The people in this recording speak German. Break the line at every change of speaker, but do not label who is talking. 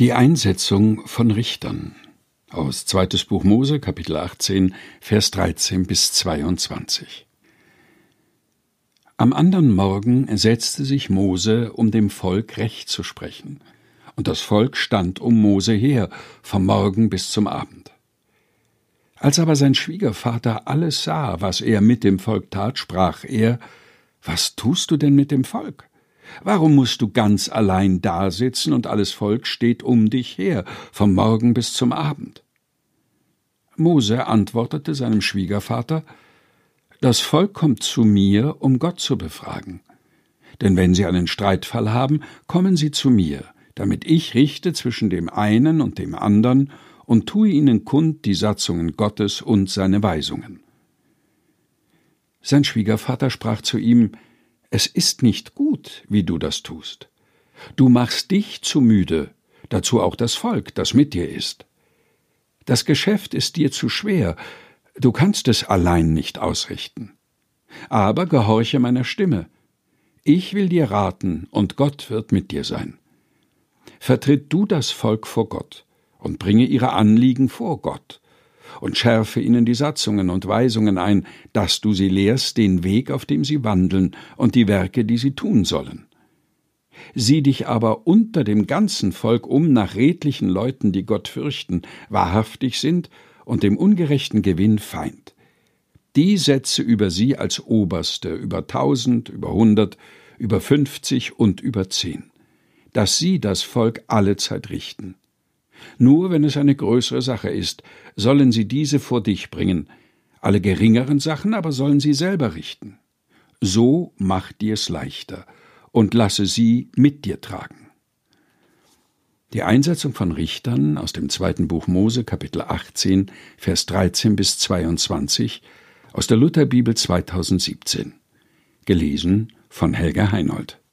Die Einsetzung von Richtern aus zweites Buch Mose, Kapitel 18, Vers 13 bis 22. Am anderen Morgen setzte sich Mose, um dem Volk Recht zu sprechen, und das Volk stand um Mose her, vom Morgen bis zum Abend. Als aber sein Schwiegervater alles sah, was er mit dem Volk tat, sprach er, Was tust du denn mit dem Volk? Warum musst du ganz allein dasitzen und alles Volk steht um dich her, vom Morgen bis zum Abend? Mose antwortete seinem Schwiegervater, Das Volk kommt zu mir, um Gott zu befragen. Denn wenn sie einen Streitfall haben, kommen sie zu mir, damit ich richte zwischen dem einen und dem andern und tue ihnen kund die Satzungen Gottes und seine Weisungen. Sein Schwiegervater sprach zu ihm, es ist nicht gut, wie du das tust. Du machst dich zu müde, dazu auch das Volk, das mit dir ist. Das Geschäft ist dir zu schwer, du kannst es allein nicht ausrichten. Aber gehorche meiner Stimme. Ich will dir raten, und Gott wird mit dir sein. Vertritt du das Volk vor Gott und bringe ihre Anliegen vor Gott, und schärfe ihnen die Satzungen und Weisungen ein, dass du sie lehrst den Weg, auf dem sie wandeln, und die Werke, die sie tun sollen. Sieh dich aber unter dem ganzen Volk um nach redlichen Leuten, die Gott fürchten, wahrhaftig sind und dem ungerechten Gewinn Feind. Die setze über sie als Oberste über tausend, über hundert, über fünfzig und über zehn, dass sie das Volk allezeit richten. Nur wenn es eine größere Sache ist, sollen sie diese vor dich bringen, alle geringeren Sachen aber sollen sie selber richten. So mach dir's leichter und lasse sie mit dir tragen. Die Einsetzung von Richtern aus dem zweiten Buch Mose, Kapitel 18, Vers 13 bis 22 aus der Lutherbibel 2017. Gelesen von Helga Heinold.